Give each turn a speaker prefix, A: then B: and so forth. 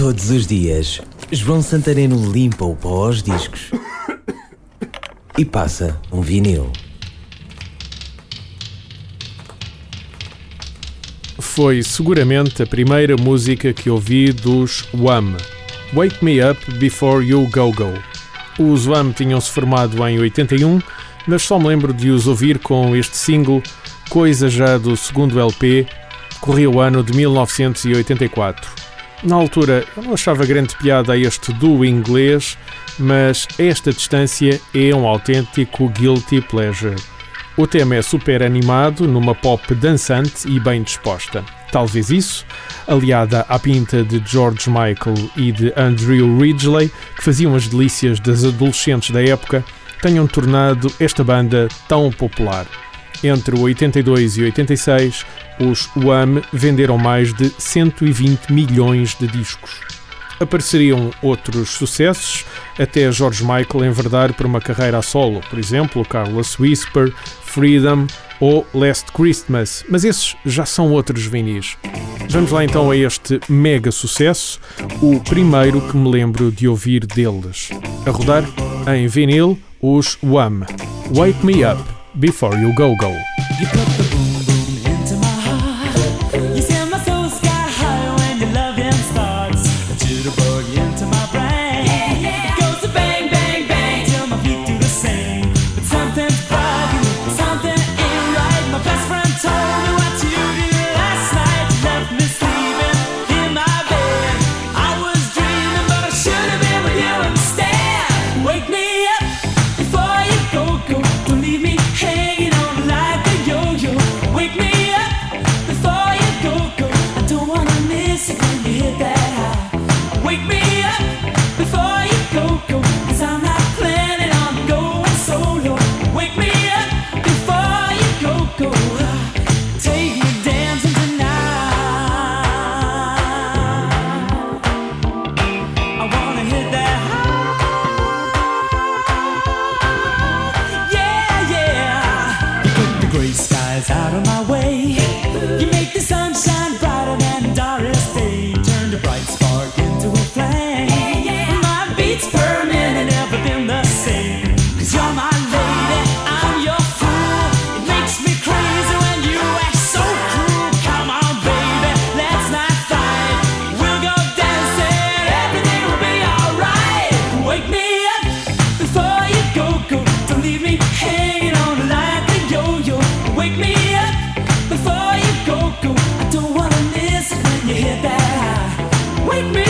A: Todos os dias, João Santareno limpa o pó aos discos e passa um vinil.
B: Foi seguramente a primeira música que ouvi dos Wham! Wake Me Up Before You Go Go. Os Wham! tinham-se formado em 81, mas só me lembro de os ouvir com este single, coisa já do segundo LP, corria o ano de 1984. Na altura eu não achava grande piada a este duo inglês, mas esta distância é um autêntico guilty pleasure. O tema é super animado, numa pop dançante e bem disposta. Talvez isso, aliada à pinta de George Michael e de Andrew Ridgeley, que faziam as delícias das adolescentes da época, tenham tornado esta banda tão popular. Entre 82 e 86, os Wham venderam mais de 120 milhões de discos. Apareceriam outros sucessos, até George Michael enverdar por uma carreira a solo, por exemplo, Carlos Whisper, Freedom ou Last Christmas, mas esses já são outros vinis. Vamos lá então a este mega sucesso, o primeiro que me lembro de ouvir deles. A rodar em vinil, os Wham! Wake Me Up Before You Go Go.
C: make me